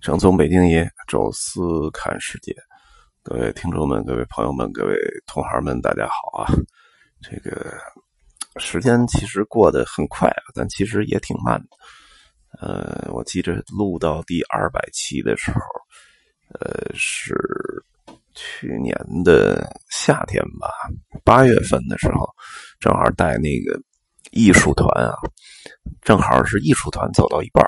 正宗北京爷，宙斯看世界，各位听众们、各位朋友们、各位同行们，大家好啊！这个时间其实过得很快啊，但其实也挺慢的。呃，我记着录到第二百期的时候，呃，是去年的夏天吧，八月份的时候，正好带那个艺术团啊，正好是艺术团走到一半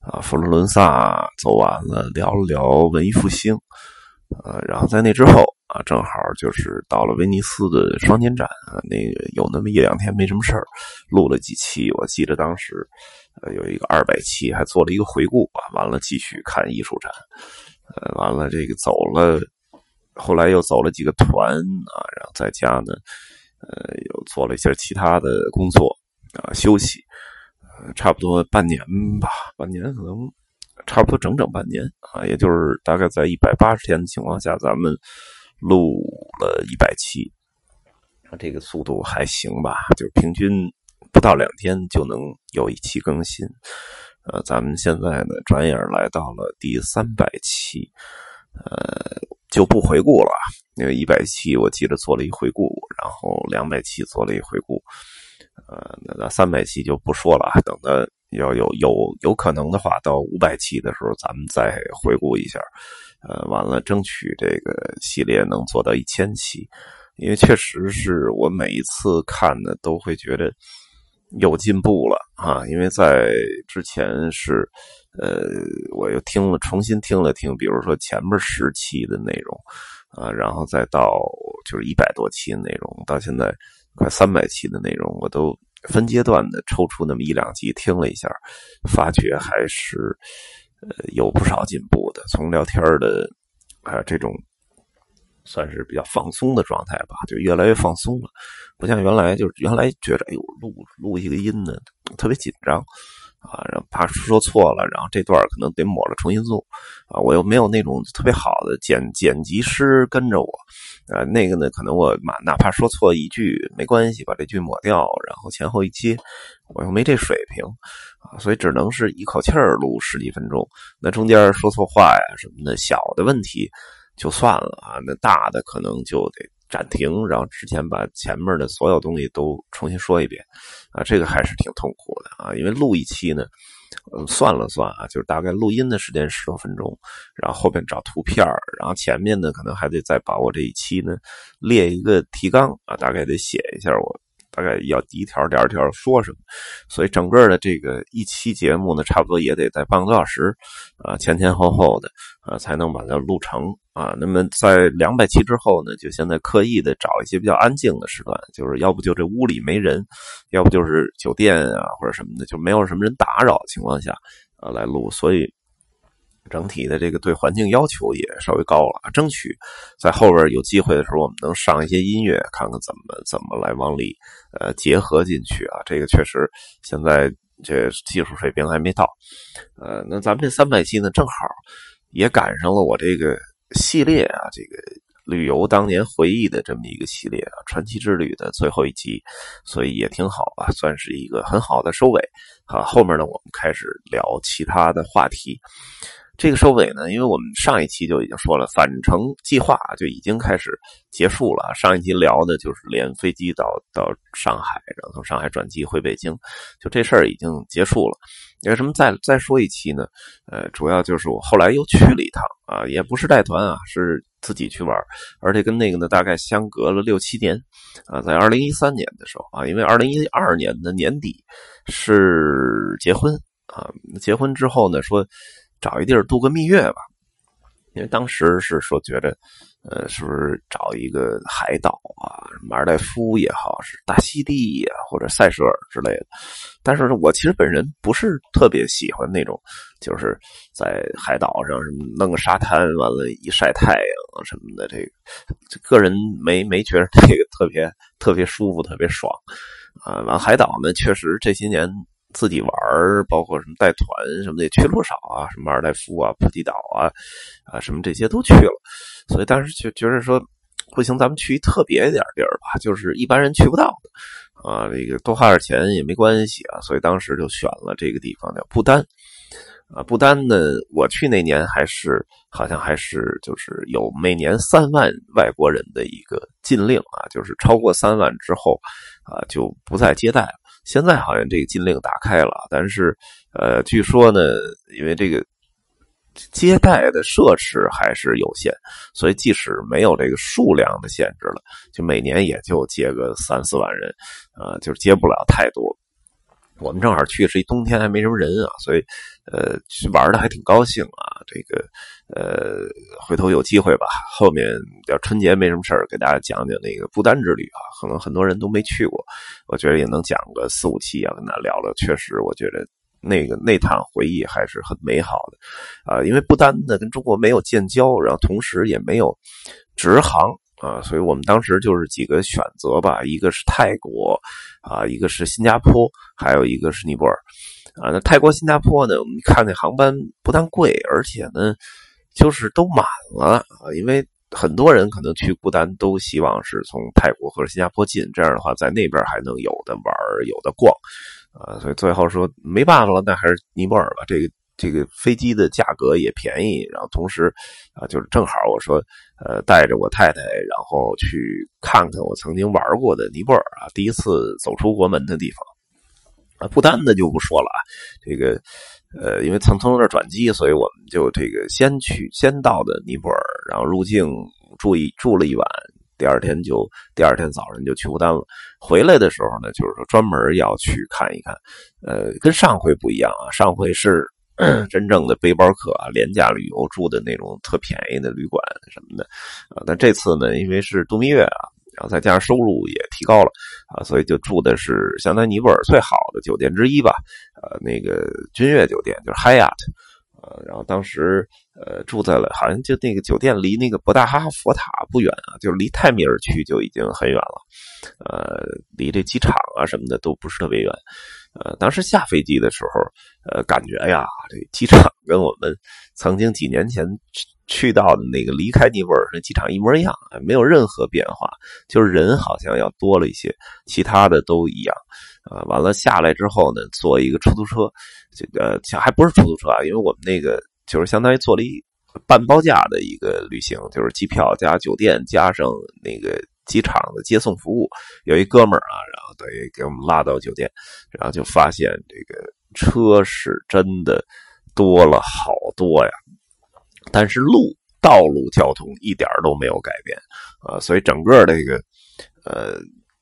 啊，佛罗伦萨走完了，聊了聊文艺复兴，呃，然后在那之后啊，正好就是到了威尼斯的双年展啊，那个有那么一两天没什么事儿，录了几期。我记得当时有一个二百期，还做了一个回顾啊，完了继续看艺术展，呃，完了这个走了，后来又走了几个团啊，然后在家呢，呃，又做了一些其他的工作啊，休息。差不多半年吧，半年可能差不多整整半年啊，也就是大概在一百八十天的情况下，咱们录了一百期，这个速度还行吧？就是平均不到两天就能有一期更新。呃，咱们现在呢，转眼来到了第三百期，呃，就不回顾了，因为一百期我记得做了一回顾，然后两百期做了一回顾。呃，那那三百期就不说了，等到要有有有可能的话，到五百期的时候，咱们再回顾一下。呃，完了，争取这个系列能做到一千期，因为确实是我每一次看的，都会觉得有进步了啊。因为在之前是，呃，我又听了，重新听了听，比如说前面十期的内容啊，然后再到就是一百多期的内容，到现在。快三百期的内容，我都分阶段的抽出那么一两集听了一下，发觉还是呃有不少进步的。从聊天的啊这种算是比较放松的状态吧，就越来越放松了，不像原来就是原来觉得哎呦录录一个音呢特别紧张。啊，然后怕说错了，然后这段可能得抹了重新录，啊，我又没有那种特别好的剪剪辑师跟着我，啊，那个呢，可能我哪哪怕说错一句没关系，把这句抹掉，然后前后一接，我又没这水平，啊，所以只能是一口气儿录十几分钟，那中间说错话呀什么的，小的问题就算了啊，那大的可能就得。暂停，然后之前把前面的所有东西都重新说一遍，啊，这个还是挺痛苦的啊，因为录一期呢，嗯，算了算啊，就是大概录音的时间十多分钟，然后后边找图片然后前面呢可能还得再把我这一期呢列一个提纲啊，大概得写一下我。大概要一条点条说什么，所以整个的这个一期节目呢，差不多也得在半个多小时，啊，前前后后的啊，才能把它录成啊。那么在两百期之后呢，就现在刻意的找一些比较安静的时段，就是要不就这屋里没人，要不就是酒店啊或者什么的，就没有什么人打扰情况下啊来录，所以。整体的这个对环境要求也稍微高了，争取在后边有机会的时候，我们能上一些音乐，看看怎么怎么来往里呃结合进去啊。这个确实现在这技术水平还没到，呃，那咱们这三百期呢，正好也赶上了我这个系列啊，这个旅游当年回忆的这么一个系列啊，传奇之旅的最后一集，所以也挺好啊，算是一个很好的收尾啊。后面呢，我们开始聊其他的话题。这个收尾呢，因为我们上一期就已经说了，返程计划就已经开始结束了。上一期聊的就是连飞机到到上海，然后从上海转机回北京，就这事儿已经结束了。为什么再再说一期呢？呃，主要就是我后来又去了一趟啊，也不是带团啊，是自己去玩，而且跟那个呢大概相隔了六七年啊，在二零一三年的时候啊，因为二零一二年的年底是结婚啊，结婚之后呢说。找一地儿度个蜜月吧，因为当时是说觉得，呃，是不是找一个海岛啊，马尔代夫也好，是大溪地呀，或者塞舌尔之类的。但是我其实本人不是特别喜欢那种，就是在海岛上什么弄个沙滩，完了，一晒太阳什么的。这个个人没没觉得这个特别特别舒服，特别爽啊。完海岛呢，确实这些年。自己玩包括什么带团什么的也去了不少啊，什么马尔代夫啊、普吉岛啊，啊什么这些都去了，所以当时就觉得说，不行，咱们去特别一点地儿吧，就是一般人去不到的啊，这个多花点钱也没关系啊，所以当时就选了这个地方叫不丹。啊，不丹呢，我去那年还是好像还是就是有每年三万外国人的一个禁令啊，就是超过三万之后啊就不再接待了。现在好像这个禁令打开了，但是呃，据说呢，因为这个接待的设施还是有限，所以即使没有这个数量的限制了，就每年也就接个三四万人，呃，就是接不了太多。我们正好去是一冬天，还没什么人啊，所以，呃，去玩的还挺高兴啊。这个，呃，回头有机会吧，后面要春节没什么事儿，给大家讲讲那个不丹之旅啊。可能很多人都没去过，我觉得也能讲个四五期啊，跟大家聊聊。确实，我觉得那个那趟回忆还是很美好的啊。因为不丹呢跟中国没有建交，然后同时也没有直航。啊，所以我们当时就是几个选择吧，一个是泰国，啊，一个是新加坡，还有一个是尼泊尔，啊，那泰国、新加坡呢，我们看那航班不但贵，而且呢，就是都满了啊，因为很多人可能去不丹都希望是从泰国或者新加坡进，这样的话在那边还能有的玩，有的逛，啊，所以最后说没办法了，那还是尼泊尔吧，这个。这个飞机的价格也便宜，然后同时，啊，就是正好我说，呃，带着我太太，然后去看看我曾经玩过的尼泊尔啊，第一次走出国门的地方，啊，不丹的就不说了啊，这个，呃，因为曾从那转机，所以我们就这个先去先到的尼泊尔，然后入境住一住了一晚，第二天就第二天早上就去不丹了。回来的时候呢，就是说专门要去看一看，呃，跟上回不一样啊，上回是。真正的背包客啊，廉价旅游住的那种特便宜的旅馆什么的。啊，但这次呢，因为是度蜜月啊，然后再加上收入也提高了啊，所以就住的是相当于尼泊尔最好的酒店之一吧，呃，那个君悦酒店就是 Hyatt，呃，然后当时呃住在了，好像就那个酒店离那个博大哈佛塔不远啊，就是离泰米尔区就已经很远了，呃，离这机场啊什么的都不是特别远。呃，当时下飞机的时候，呃，感觉呀，这机场 跟我们曾经几年前去到的那个离开尼泊尔那机场一模一样，没有任何变化，就是人好像要多了一些，其他的都一样。啊，完了下来之后呢，坐一个出租车，这个还不是出租车啊，因为我们那个就是相当于坐了一半包价的一个旅行，就是机票加酒店加上那个。机场的接送服务，有一哥们儿啊，然后等于给我们拉到酒店，然后就发现这个车是真的多了好多呀，但是路道路交通一点都没有改变啊，所以整个这个呃。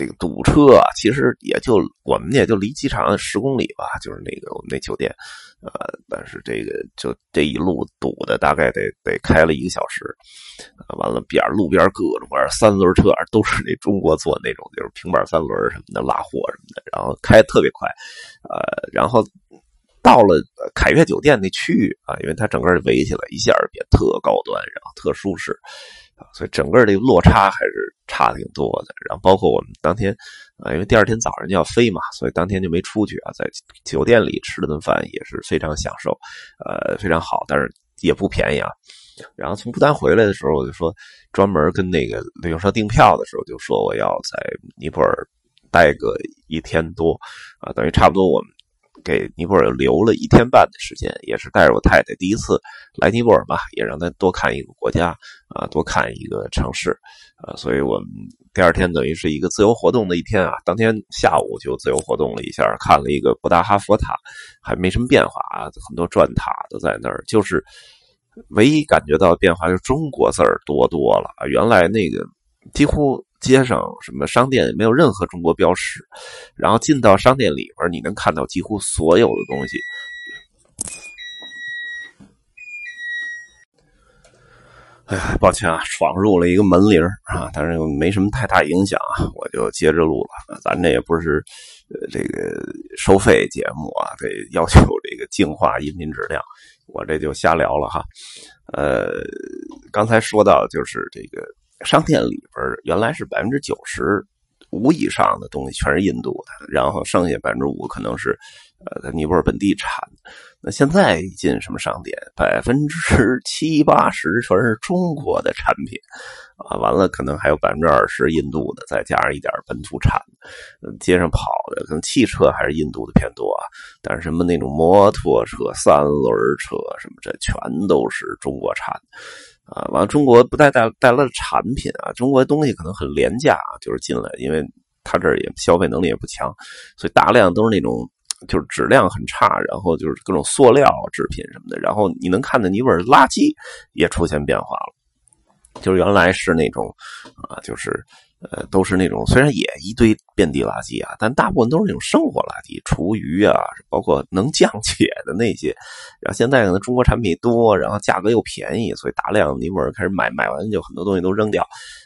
这个堵车啊，其实也就我们也就离机场十公里吧，就是那个我们那酒店，呃，但是这个就这一路堵的大概得得开了一个小时，完了边路边各种玩三轮车都是那中国做那种就是平板三轮什么的拉货什么的，然后开特别快，呃，然后到了凯悦酒店那区域啊，因为它整个围起来一下变特高端，然后特舒适啊。所以整个这个落差还是差挺多的。然后包括我们当天啊，因为第二天早上就要飞嘛，所以当天就没出去啊，在酒店里吃了顿饭也是非常享受，呃，非常好，但是也不便宜啊。然后从不丹回来的时候，我就说专门跟那个旅行社订票的时候就说我要在尼泊尔待个一天多啊，等于差不多我们。给尼泊尔留了一天半的时间，也是带着我太太第一次来尼泊尔嘛，也让她多看一个国家啊，多看一个城市啊，所以我们第二天等于是一个自由活动的一天啊。当天下午就自由活动了一下，看了一个布达哈佛塔，还没什么变化啊，很多转塔都在那儿，就是唯一感觉到变化就是中国字儿多多了啊，原来那个几乎。街上什么商店没有任何中国标识，然后进到商店里边，你能看到几乎所有的东西。哎呀，抱歉啊，闯入了一个门铃啊，但是又没什么太大影响啊，我就接着录了。咱这也不是这个收费节目啊，得要求这个净化音频质量，我这就瞎聊了哈。呃，刚才说到就是这个。商店里原来是百分之九十五以上的东西全是印度的，然后剩下百分之五可能是呃，尼泊尔本地产。那现在一进什么商店，百分之七八十全是中国的产品啊！完了，可能还有百分之二十印度的，再加上一点本土产。街上跑的可能汽车还是印度的偏多啊，但是什么那种摩托车、三轮车什么，这全都是中国产啊！完了，中国不带带带来的产品啊，中国的东西可能很廉价啊，就是进来，因为他这儿也消费能力也不强，所以大量都是那种。就是质量很差，然后就是各种塑料制品什么的，然后你能看到尼泊尔垃圾也出现变化了，就是原来是那种啊，就是呃，都是那种虽然也一堆遍地垃圾啊，但大部分都是那种生活垃圾，厨余啊，包括能降 解的那些。然后现在可能中国产品多，然后价格又便宜，所以大量尼泊尔开始买，买完就很多东西都扔掉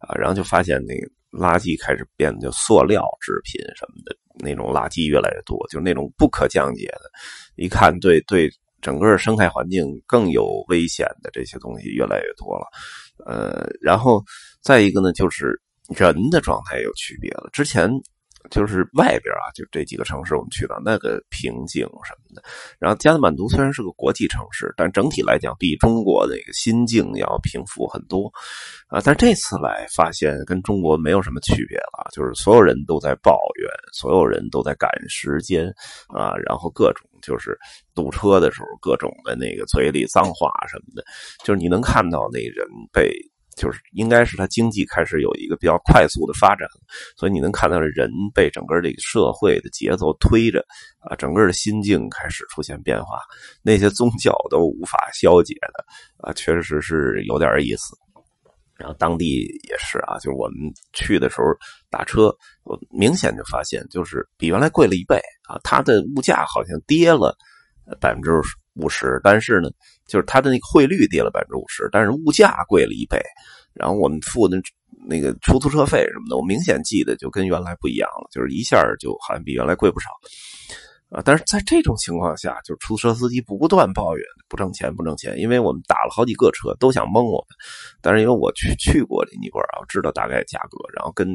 啊，然后就发现那个垃圾开始变得就塑料制品什么的。那种垃圾越来越多，就是那种不可降解的，一看对对整个生态环境更有危险的这些东西越来越多了，呃，然后再一个呢，就是人的状态有区别了，之前。就是外边啊，就这几个城市我们去到那个平静什么的。然后加德满都虽然是个国际城市，但整体来讲比中国那个心境要平复很多啊。但这次来发现跟中国没有什么区别了，就是所有人都在抱怨，所有人都在赶时间啊，然后各种就是堵车的时候各种的那个嘴里脏话什么的，就是你能看到那人被。就是应该是它经济开始有一个比较快速的发展，所以你能看到人被整个这个社会的节奏推着啊，整个的心境开始出现变化，那些宗教都无法消解的啊，确实是有点意思。然后当地也是啊，就是我们去的时候打车，我明显就发现就是比原来贵了一倍啊，它的物价好像跌了百分之五十，但是呢。就是它的那个汇率跌了百分之五十，但是物价贵了一倍，然后我们付的那个出租车费什么的，我明显记得就跟原来不一样了，就是一下就好像比原来贵不少啊。但是在这种情况下，就是出租车司机不断抱怨不挣钱不挣钱，因为我们打了好几个车都想蒙我们，但是因为我去去过尼泊尔，我知道大概价格，然后跟。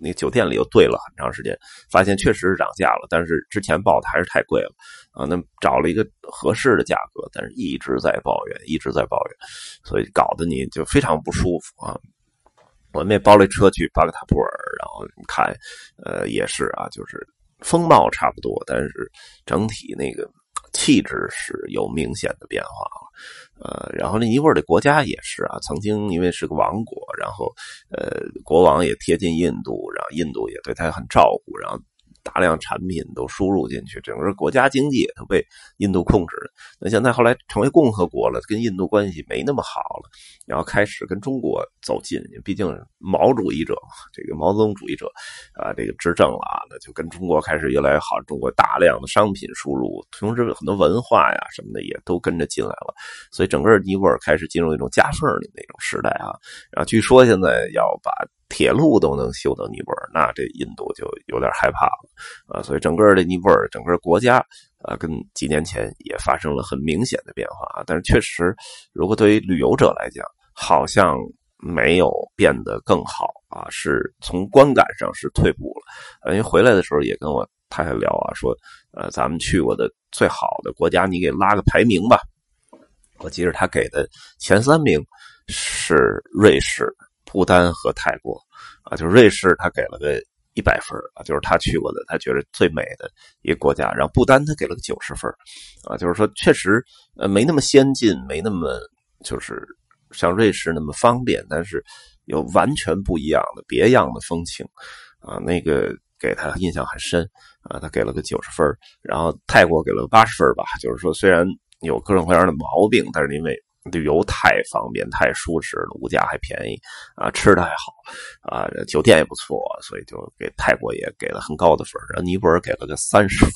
那酒店里又对了很长时间，发现确实是涨价了，但是之前报的还是太贵了啊。那找了一个合适的价格，但是一直在抱怨，一直在抱怨，所以搞得你就非常不舒服啊。我们也包了车去巴格塔布尔，然后看，呃，也是啊，就是风貌差不多，但是整体那个。气质是有明显的变化了呃，然后那一会儿的国家也是啊，曾经因为是个王国，然后呃，国王也贴近印度，然后印度也对他很照顾，然后。大量产品都输入进去，整个国家经济都被印度控制。那现在后来成为共和国了，跟印度关系没那么好了，然后开始跟中国走近。毕竟毛主义者，这个毛泽东主义者啊，这个执政了啊，那就跟中国开始越来越好。中国大量的商品输入，同时很多文化呀什么的也都跟着进来了。所以整个尼泊尔开始进入一种夹缝的那种时代啊。然后据说现在要把。铁路都能修到尼泊尔，那这印度就有点害怕了啊！所以整个的尼泊尔，整个国家啊，跟几年前也发生了很明显的变化。但是确实，如果对于旅游者来讲，好像没有变得更好啊，是从观感上是退步了。因为回来的时候也跟我太太聊啊，说呃，咱们去过的最好的国家，你给拉个排名吧。我记得他给的前三名是瑞士。不丹和泰国，啊，就是瑞士，他给了个一百分啊，就是他去过的，他觉得最美的一个国家。然后不丹他给了个九十分啊，就是说确实呃没那么先进，没那么就是像瑞士那么方便，但是有完全不一样的别样的风情啊，那个给他印象很深啊，他给了个九十分然后泰国给了个八十分吧，就是说虽然有各种各样的毛病，但是因为。旅游太方便，太舒适了，物价还便宜啊，吃的还好啊，酒店也不错，所以就给泰国也给了很高的分然后尼泊尔给了个三十分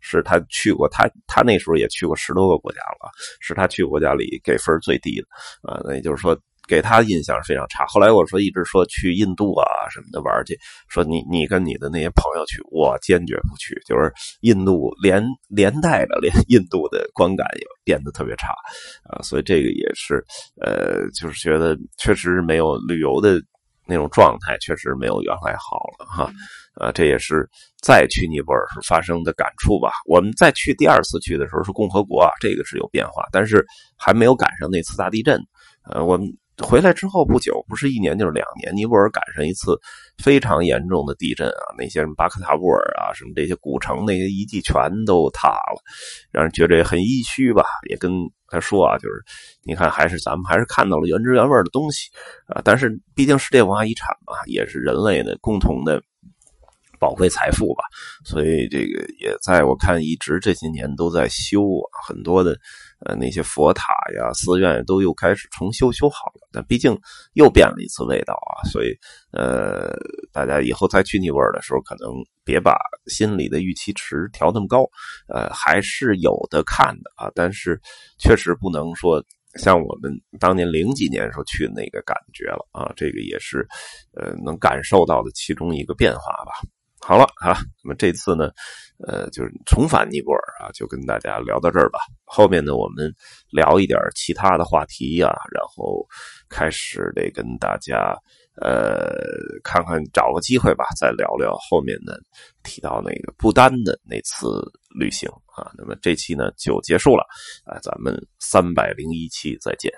是他去过，他他那时候也去过十多个国家了，是他去国家里给分最低的啊。那也就是说。给他印象非常差。后来我说一直说去印度啊什么的玩去，说你你跟你的那些朋友去，我坚决不去。就是印度连连带着连印度的观感也变得特别差啊，所以这个也是呃，就是觉得确实没有旅游的那种状态，确实没有原来好了哈。啊，这也是再去尼泊尔时发生的感触吧。我们再去第二次去的时候是共和国，这个是有变化，但是还没有赶上那次大地震。呃，我们。回来之后不久，不是一年就是两年，尼泊尔赶上一次非常严重的地震啊！那些什么巴克塔布尔啊，什么这些古城那些遗迹全都塌了，让人觉得很唏嘘吧。也跟他说啊，就是你看，还是咱们还是看到了原汁原味的东西啊。但是毕竟世界文化遗产嘛，也是人类的共同的。宝贵财富吧，所以这个也在我看一直这些年都在修啊，很多的呃那些佛塔呀、寺院都又开始重修修好了，但毕竟又变了一次味道啊，所以呃大家以后再去尼泊尔的时候，可能别把心里的预期值调那么高，呃还是有的看的啊，但是确实不能说像我们当年零几年时候去那个感觉了啊，这个也是呃能感受到的其中一个变化吧。好了啊，那么这次呢，呃，就是重返尼泊尔啊，就跟大家聊到这儿吧。后面呢，我们聊一点其他的话题啊，然后开始得跟大家呃，看看找个机会吧，再聊聊后面呢提到那个不丹的那次旅行啊。那么这期呢就结束了，啊，咱们三百零一期再见。